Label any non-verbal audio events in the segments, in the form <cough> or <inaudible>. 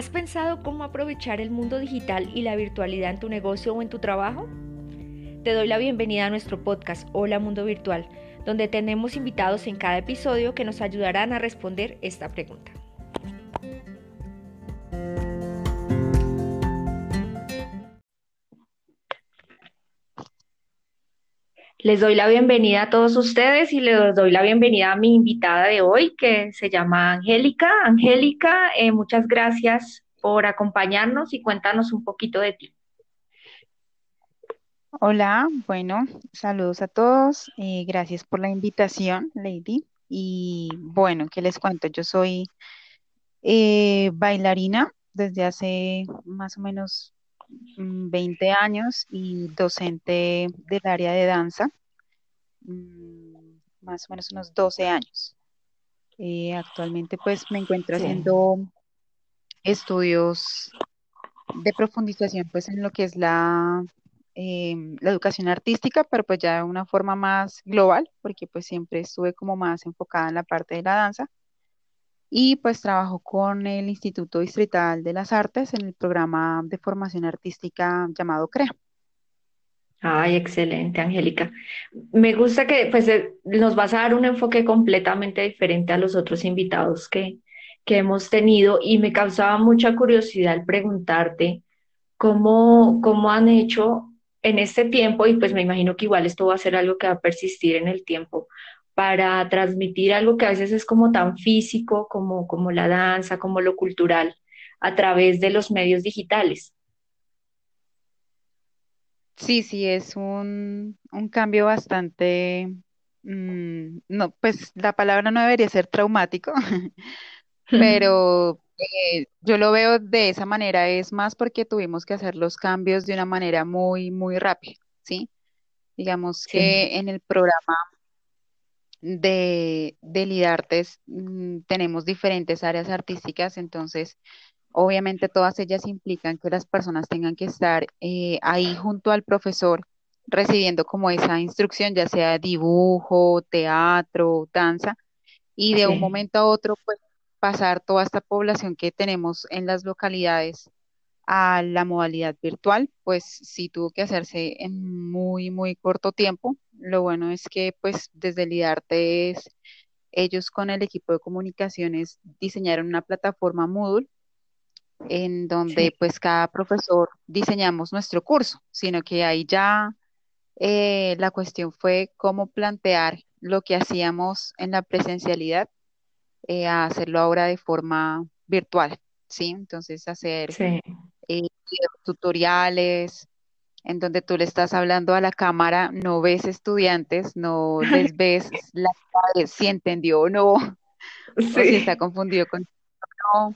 ¿Has pensado cómo aprovechar el mundo digital y la virtualidad en tu negocio o en tu trabajo? Te doy la bienvenida a nuestro podcast Hola Mundo Virtual, donde tenemos invitados en cada episodio que nos ayudarán a responder esta pregunta. Les doy la bienvenida a todos ustedes y les doy la bienvenida a mi invitada de hoy, que se llama Angélica. Angélica, eh, muchas gracias por acompañarnos y cuéntanos un poquito de ti. Hola, bueno, saludos a todos. Eh, gracias por la invitación, Lady. Y bueno, ¿qué les cuento? Yo soy eh, bailarina desde hace más o menos 20 años y docente del área de danza, mm, más o menos unos 12 años. Eh, actualmente pues me encuentro haciendo estudios de profundización pues en lo que es la, em, la educación artística, pero pues ya de una forma más global, porque pues siempre estuve como más enfocada en la parte de la danza y pues trabajo con el Instituto Distrital de las Artes en el programa de formación artística llamado CREA. Ay, excelente, Angélica. Me gusta que pues eh, nos vas a dar un enfoque completamente diferente a los otros invitados que, que hemos tenido y me causaba mucha curiosidad preguntarte cómo, cómo han hecho en este tiempo, y pues me imagino que igual esto va a ser algo que va a persistir en el tiempo, para transmitir algo que a veces es como tan físico como, como la danza, como lo cultural, a través de los medios digitales. Sí, sí, es un, cambio bastante, mm, no, pues la palabra no debería ser traumático, <laughs> pero <laughs> eh, yo lo veo de esa manera, es más porque tuvimos que hacer los cambios de una manera muy, muy rápida, ¿sí? Digamos que en el programa de, de Lidartes mm, tenemos diferentes áreas artísticas, entonces obviamente todas ellas implican que las personas tengan que estar eh, ahí junto al profesor recibiendo como esa instrucción, ya sea dibujo, teatro, danza, y de un momento a otro pues pasar toda esta población que tenemos en las localidades a la modalidad virtual, pues sí tuvo que hacerse en muy, muy corto tiempo. Lo bueno es que pues desde el IDARTE ellos con el equipo de comunicaciones diseñaron una plataforma Moodle en donde pues cada profesor diseñamos nuestro curso, sino que ahí ya eh, la cuestión fue cómo plantear lo que hacíamos en la presencialidad eh, a hacerlo ahora de forma virtual, ¿sí? Entonces hacer eh, tutoriales, en donde tú le estás hablando a la cámara, no ves estudiantes, no les ves <laughs> la si entendió o no, <laughs> o si está confundido con no.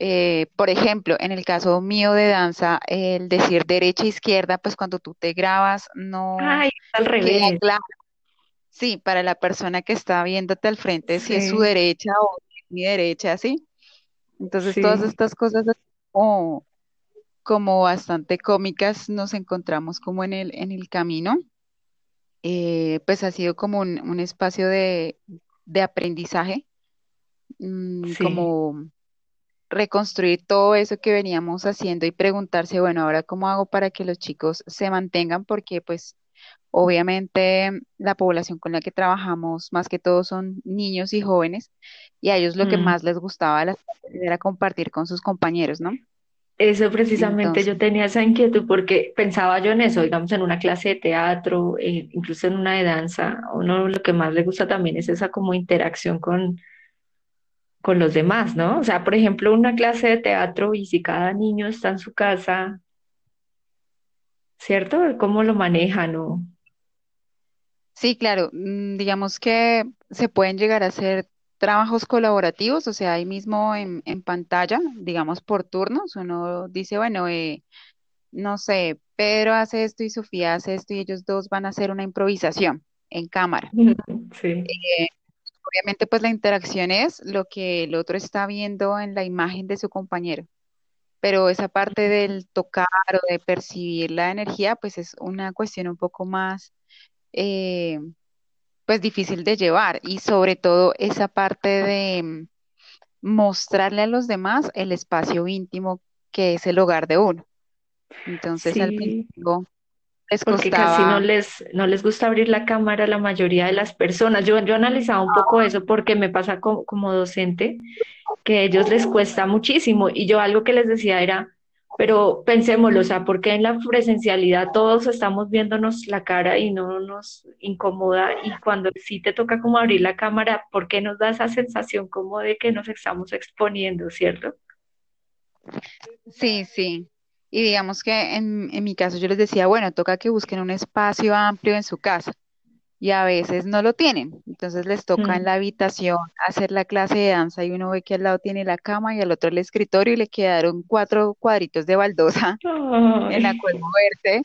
Eh, por ejemplo, en el caso mío de danza, el decir derecha e izquierda, pues cuando tú te grabas, no Ay, al revés. claro. Sí, para la persona que está viéndote al frente, si es su derecha o mi derecha, ¿sí? Entonces, todas estas cosas como como bastante cómicas nos encontramos como en el, en el camino. Eh, pues ha sido como un, espacio de, aprendizaje, mm, como reconstruir todo eso que veníamos haciendo y preguntarse, bueno, ahora cómo hago para que los chicos se mantengan, porque pues obviamente la población con la que trabajamos más que todo son niños y jóvenes y a ellos lo que mm. más les gustaba era compartir con sus compañeros, ¿no? Eso precisamente yo tenía esa inquietud porque pensaba yo en eso, digamos, en una clase de teatro, eh, incluso en una de danza, uno lo que más le gusta también es esa como interacción con, con los demás, ¿no? O sea, por ejemplo, una clase de teatro y si cada niño está en su casa, ¿cierto? ¿Cómo lo manejan o...? Sí, claro, mm, digamos que se pueden llegar a hacer trabajos colaborativos, o sea, ahí mismo en, pantalla, digamos por turnos, uno dice, bueno, eh, no sé, Pedro hace esto y Sofía hace esto y ellos dos van a hacer una improvisación en cámara. Sí. Eh, obviamente, pues la interacción es lo que el otro está viendo en la imagen de su compañero, pero esa parte del tocar o de percibir la energía, pues es una cuestión un poco más... Eh, pues difícil de llevar y sobre todo esa parte de, mostrarle a los demás el espacio íntimo que es el hogar de uno. Entonces al Sí, principio les porque casi no les, no les gusta abrir la cámara a la mayoría de las personas. Yo, yo analizaba un poco eso porque me pasa co- como docente que a ellos les cuesta muchísimo. Y yo algo que les decía era, pero pensémoslo, o sea, porque en la presencialidad todos estamos viéndonos la cara y no nos incomoda? Y cuando sí te toca como abrir la cámara, ¿por qué nos da esa sensación como de que nos estamos exponiendo, ¿cierto? sí, sí. Y digamos que en, en mi caso yo les decía, bueno, toca que busquen un espacio amplio en su casa. Y a veces no lo tienen. Entonces les toca en Mm. la habitación hacer la clase de danza y uno ve que al lado tiene la cama y al otro el escritorio y le quedaron cuatro cuadritos de baldosa <laughs> <laughs> en la cual moverse.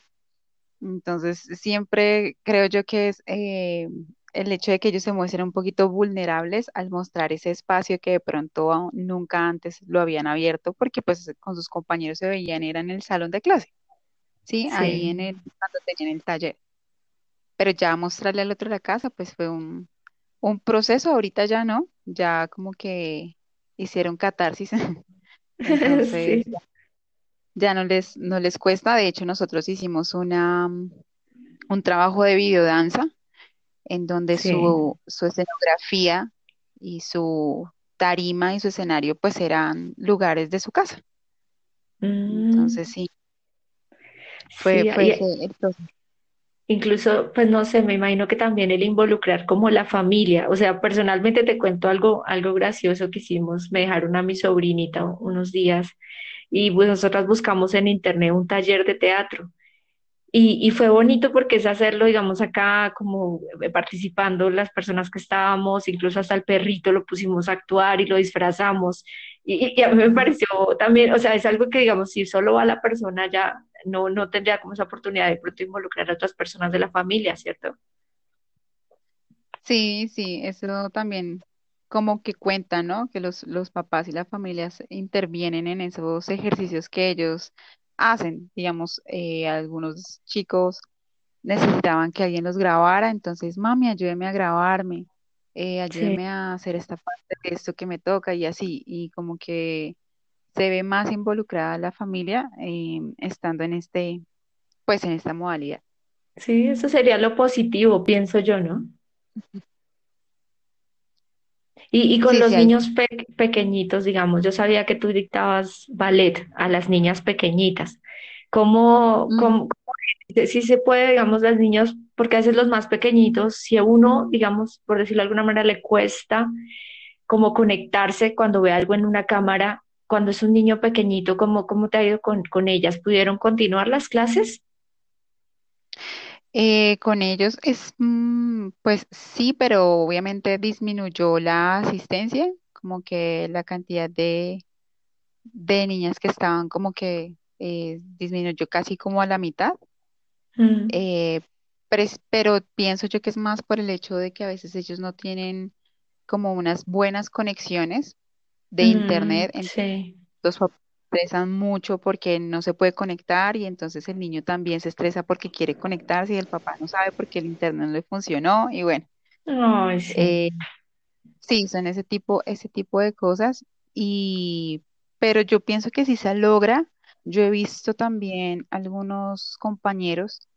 Entonces siempre creo yo que es eh, el hecho de que ellos se muestren un poquito vulnerables al mostrar ese espacio que de pronto nunca antes lo habían abierto porque pues con sus compañeros se veían, era en el salón de clase, ¿sí? Ahí en sí. el, cuando tenían el taller. Pero ya mostrarle al otro la casa, pues fue un, un proceso, ahorita ya no, ya como que hicieron catarsis, <laughs> <laughs> entonces Sí, ya no les, no les cuesta. De hecho, nosotros hicimos una, un trabajo de videodanza en donde sí. su, su escenografía y su tarima y su escenario pues eran lugares de su casa. Entonces Mm, sí, fue, sí, fue ese proceso. Incluso, pues no sé, me imagino que también el involucrar como la familia, o sea, personalmente te cuento algo, algo gracioso que hicimos, me dejaron a mi sobrinita unos días y pues nosotras buscamos en internet un taller de teatro. Y, y fue bonito porque es hacerlo, digamos, acá como eh, participando las personas que estábamos, incluso hasta el perrito lo pusimos a actuar y lo disfrazamos. Y, y a mí me pareció también, o sea, es algo que, digamos, si solo va la persona ya no, no tendría como esa oportunidad de pronto involucrar a otras personas de la familia, ¿cierto? Sí, sí, eso también como que cuenta, ¿no? Que los, los papás y las familias intervienen en esos ejercicios que ellos hacen. Digamos, eh, algunos chicos necesitaban que alguien los grabara, entonces, mami, ayúdeme a grabarme, eh, Sí, ayúdeme a hacer esta parte de esto que me toca y así, y como que se ve más involucrada la familia eh, estando en este, pues en esta modalidad. sí, eso sería lo positivo, pienso yo, ¿no? Y, y con Sí, los sí, niños pe- pequeñitos, digamos, yo sabía que tú dictabas ballet a las niñas pequeñitas. ¿Cómo, Ujú. cómo, si se puede, digamos, las niñas, porque a veces los más pequeñitos, si a uno, digamos, por decirlo de alguna manera, le cuesta como conectarse cuando ve algo en una cámara, cuando es un niño pequeñito, ¿cómo, cómo te ha ido con, con ellas? ¿Pudieron continuar las clases? Eh, con ellos es, mm, pues sí, pero obviamente disminuyó la asistencia, como que la cantidad de, de niñas que estaban como que eh, disminuyó casi como a la mitad, Mm, eh, pero pienso yo que es más por el hecho de que a veces ellos no tienen como unas buenas conexiones de mm, internet, entonces sí, los papás se estresan mucho porque no se puede conectar y entonces el niño también se estresa porque quiere conectarse y el papá no sabe porque el internet no le funcionó y bueno, ay, sí, eh, sí, son ese tipo, ese tipo de cosas y, pero yo pienso que si se logra, yo he visto también algunos compañeros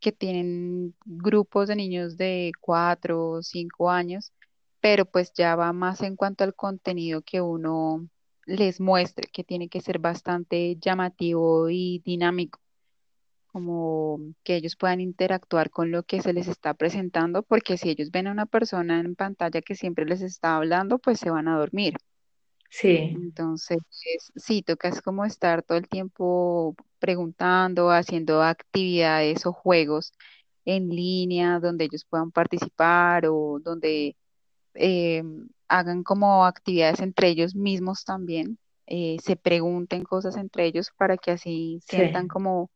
que tienen grupos de niños de cuatro o cinco años, pero pues ya va más en cuanto al contenido que uno les muestre, que tiene que ser bastante llamativo y dinámico, como que ellos puedan interactuar con lo que se les está presentando, porque si ellos ven a una persona en pantalla que siempre les está hablando, pues se van a dormir. Sí, Entonces, sí, toca es como estar todo el tiempo preguntando, haciendo actividades o juegos en línea donde ellos puedan participar o donde eh, hagan como actividades entre ellos mismos también, eh, se pregunten cosas entre ellos para que así sientan sí. como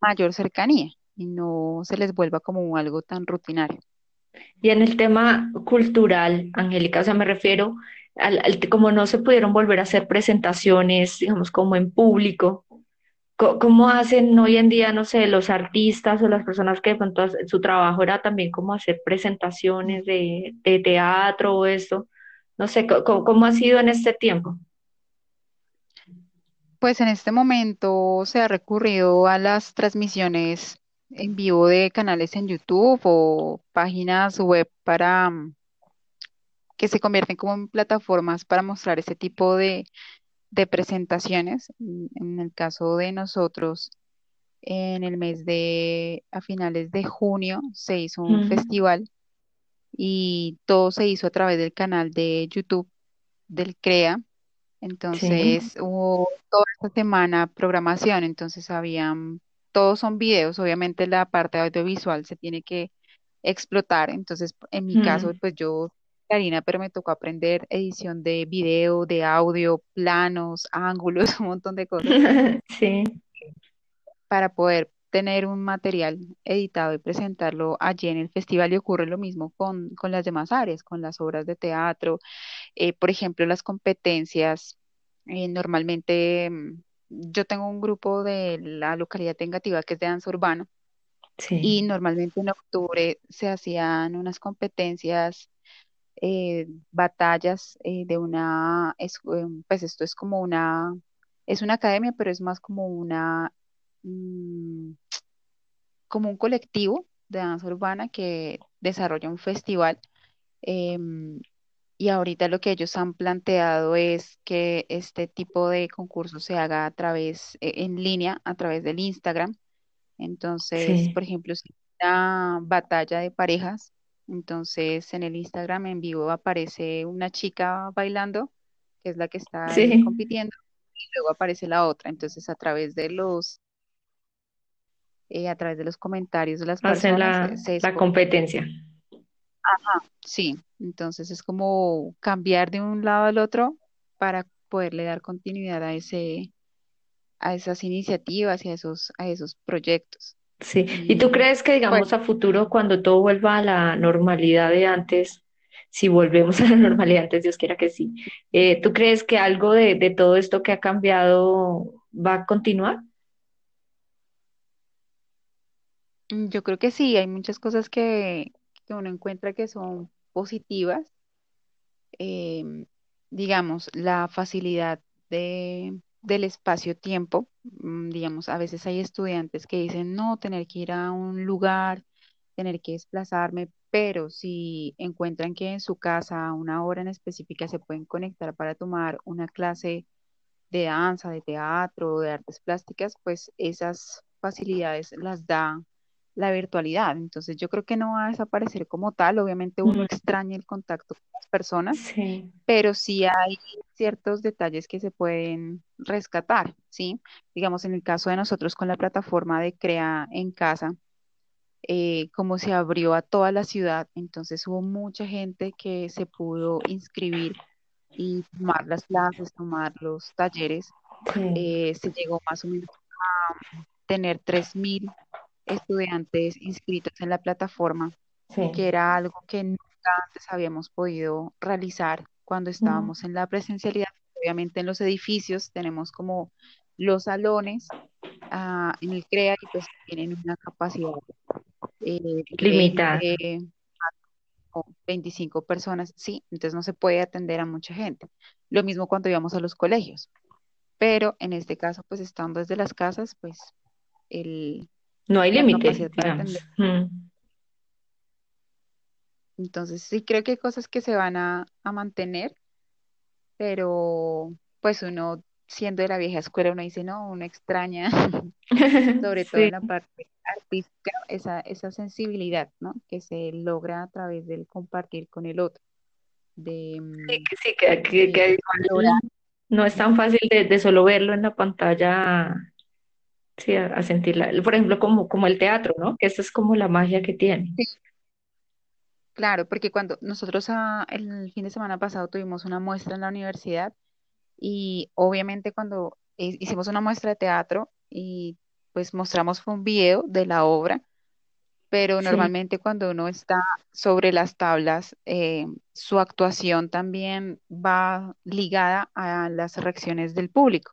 mayor cercanía y no se les vuelva como algo tan rutinario. Y en el tema cultural, Angélica, o sea, me refiero como no se pudieron volver a hacer presentaciones, digamos, como en público, co- ¿cómo hacen hoy en día, no sé, los artistas o las personas que pronto su trabajo era también como hacer presentaciones de, teatro o esto? No sé, ¿cómo, ha sido en este tiempo? Pues en este momento se ha recurrido a las transmisiones en vivo de canales en YouTube o páginas web para mm, que se convierten como en plataformas para mostrar ese tipo de, de presentaciones. En el caso de nosotros, en el mes de, a finales de junio, se hizo un Mm, festival y todo se hizo a través del canal de YouTube del CREA. sí, Entonces hubo toda esta semana programación, entonces habían, todos son videos, obviamente la parte audiovisual se tiene que explotar, entonces en mi caso pues yo, Karina, pero me tocó aprender edición de video, de audio, planos, <laughs> ángulos, un montón de cosas. <laughs> Sí, para poder tener un material editado y presentarlo allí en el festival y ocurre lo mismo con, con las demás áreas, con las obras de teatro. Eh, por ejemplo, las competencias, eh, normalmente mm, yo tengo un grupo de la localidad tengativa que es de danza urbana y normalmente en octubre se hacían unas competencias, eh, batallas eh, de una, es- eh, pues esto es como una, es una academia, pero es más como una, mm, como un colectivo de danza urbana que desarrolla un festival. em, Y ahorita lo que ellos han planteado es que este tipo de concurso se haga a través, eh, en línea, a través del Instagram. Entonces, sí, por ejemplo, si una batalla de parejas, entonces en el Instagram en vivo aparece una chica bailando, que es la que está sí, compitiendo, y luego aparece la otra. Entonces, a través de los, eh, a través de los comentarios de las hacen personas, la, se la competencia. Sí, entonces es como cambiar de un lado al otro para poderle dar continuidad a ese, a esas iniciativas y a esos, a esos proyectos. Sí. ¿Y tú Y crees que, pues digamos, a futuro, cuando todo vuelva a la normalidad de antes, si volvemos a la <laughs> normalidad antes, Dios quiera que sí, eh, ¿tú crees que algo de, de todo esto que ha cambiado va a continuar? mm, yo creo que sí, hay muchas cosas que, que uno encuentra que son positivas. em, digamos, la facilidad de, del espacio-tiempo. mm, Digamos, a veces hay estudiantes que dicen, no, tener que ir a un lugar tener que desplazarme, pero si encuentran que en su casa a una hora en específica se pueden conectar para tomar una clase de danza, de teatro, de artes plásticas, pues esas facilidades las da la virtualidad. Entonces yo creo que no va a desaparecer como tal. Obviamente uno Mm, extraña el contacto con las personas, Sí, pero sí hay ciertos detalles que se pueden rescatar, ¿sí? Digamos, en el caso de nosotros con la plataforma de Crea en Casa eh, como se abrió a toda la ciudad, entonces hubo mucha gente que se pudo inscribir y tomar las clases, tomar los talleres. sí, Eh, se llegó más o menos a tener 3.000 estudiantes inscritos en la plataforma, que sí. era algo que nunca antes habíamos podido realizar cuando estábamos en la presencialidad. Obviamente en los edificios tenemos como los salones ah, en el CREA y pues tienen una capacidad eh, de Limitada. 20 o 25 personas, sí, entonces no se puede atender a mucha gente. Lo mismo cuando íbamos a los colegios, pero en este caso, pues estando desde las casas, pues el, No hay la límite, capacidad para digamos. atender. Mm, Entonces sí creo que hay cosas que se van a, a mantener, pero pues uno siendo de la vieja escuela, uno dice, no, uno extraña, <laughs> sobre <laughs> todo Sí, en la parte artística, esa, esa sensibilidad, ¿no? Que se logra a través del compartir con el otro de, sí, mm, que sí, que, <laughs> no es tan fácil de, de solo verlo en la pantalla, sí, a, a sentirla. Por ejemplo, como, como el teatro, ¿no? Que esa es como la magia que tiene. Sí, claro, porque cuando nosotros ah, el fin de semana pasado tuvimos una muestra en la universidad y obviamente cuando hicimos una muestra de teatro y pues mostramos un video de la obra, pero Sí, normalmente cuando uno está sobre las tablas, eh, su actuación también va ligada a las reacciones del público.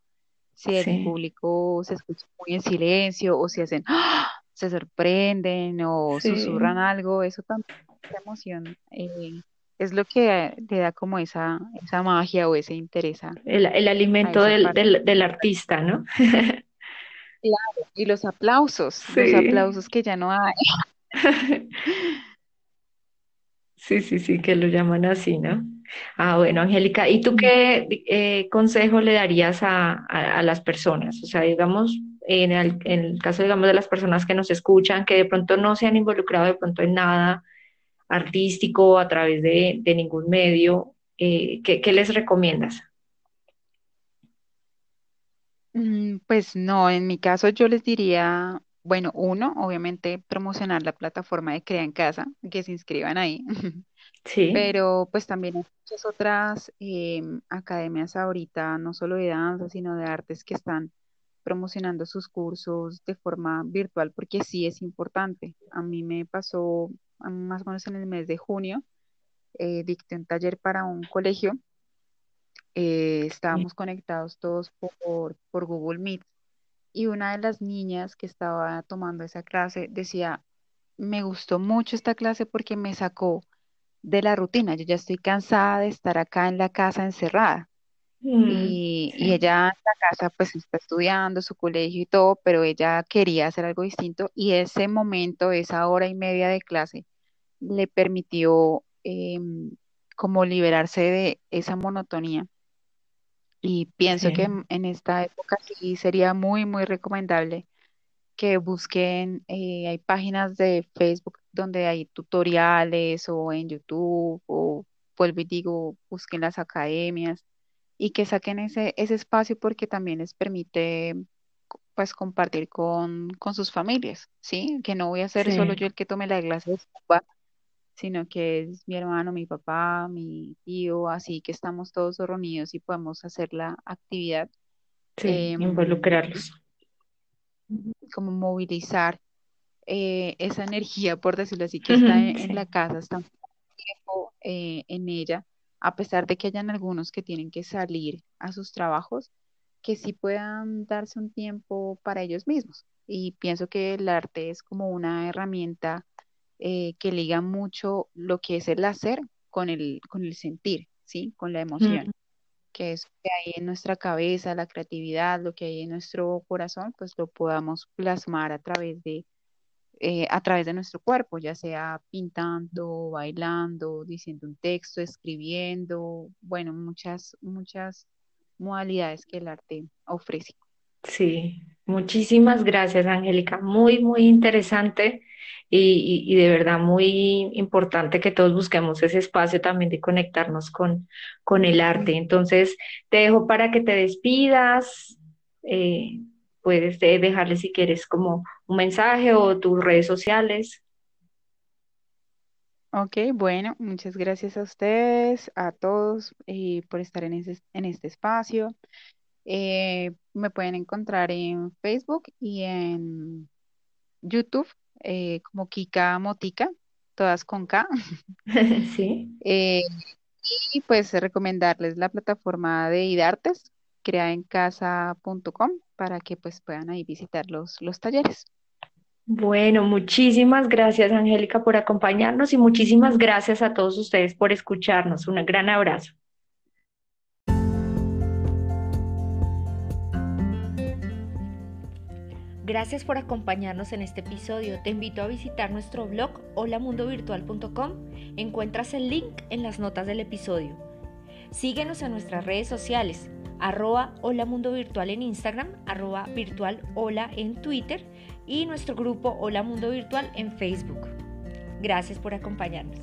Si el sí, público se escucha muy en silencio o si hacen, ¡ah! se sorprenden o susurran algo, eso también es emoción. eh, es lo que le da como esa, esa magia o ese interés a, El, el alimento del, del, del artista, ¿no? <laughs> Claro, y los aplausos, los aplausos que ya no hay. <laughs> Sí, sí, sí, que lo llaman así, ¿no? Ah, bueno, Angélica, ¿y tú qué eh, consejo le darías a, a, a las personas? O sea, digamos, en el, en el caso, digamos, de las personas que nos escuchan, que de pronto no se han involucrado de pronto en nada artístico a través de, de ningún medio, eh, ¿qué, qué les recomiendas? Mm, Pues no, en mi caso yo les diría, bueno, uno, obviamente promocionar la plataforma de Crea en Casa, que se inscriban ahí, <laughs> Sí, pero pues también hay muchas otras em, academias ahorita, no solo de danza, sino de artes que están promocionando sus cursos de forma virtual, porque sí es importante. A mí me pasó mí más o menos en el mes de junio, eh, dicté un taller para un colegio, eh, sí. estábamos conectados todos por, por Google Meet y una de las niñas que estaba tomando esa clase decía, me gustó mucho esta clase porque me sacó de la rutina, yo ya estoy cansada de estar acá en la casa encerrada. Mm, Y, y ella en la casa pues está estudiando su colegio y todo, pero ella quería hacer algo distinto y ese momento, esa hora y media de clase, le permitió em, como liberarse de esa monotonía. Y pienso que en esta época sí sería muy, muy recomendable que busquen, eh, hay páginas de Facebook donde hay tutoriales o en YouTube o vuelvo y digo, busquen las academias y que saquen ese, ese espacio porque también les permite pues compartir con, con sus familias, ¿sí? Que no voy a ser solo yo el que tome la clase de Zumba, sino que es mi hermano, mi papá, mi tío, así que estamos todos reunidos y podemos hacer la actividad. sí, em, involucrarlos. como movilizar eh, esa energía, por decirlo así, que está Ujú, en, en la Sí, casa, está un tiempo eh, en ella, a pesar de que hayan algunos que tienen que salir a sus trabajos, que sí puedan darse un tiempo para ellos mismos. Y pienso que el arte es como una herramienta eh, que liga mucho lo que es el hacer con el, con el sentir, ¿sí? Con la emoción ujú, que es lo que hay en nuestra cabeza, la creatividad, lo que hay en nuestro corazón, pues lo podamos plasmar a través de eh, a través de nuestro cuerpo, ya sea pintando, bailando, diciendo un texto, escribiendo, bueno, muchas, muchas modalidades que el arte ofrece. sí. Muchísimas gracias, Angélica. Muy, muy interesante y, y- y de verdad muy importante que todos busquemos ese espacio también de conectarnos con, con el arte. Entonces, te dejo para que te despidas. Eh, puedes de- dejarle si quieres como un mensaje o tus redes sociales. Ok, bueno, muchas gracias a ustedes, a todos, eh, por estar en, ese- en este espacio. Eh, me pueden encontrar en Facebook y en YouTube eh, como Kika Motica, todas con K. <laughs> Sí. Eh, y pues recomendarles la plataforma de IDARTES, creaencasa.com, para que pues puedan ahí visitar los, los talleres. Bueno, muchísimas gracias, Angélica, por acompañarnos y muchísimas gracias a todos ustedes por escucharnos. Un gran abrazo. Gracias por acompañarnos en este episodio. Te invito a visitar nuestro blog holamundovirtual.com. Encuentras el link en las notas del episodio. Síguenos en nuestras redes sociales, arroba Hola Mundo Virtual en Instagram, arroba virtual hola en Twitter y nuestro grupo Hola Mundo Virtual en Facebook. Gracias por acompañarnos.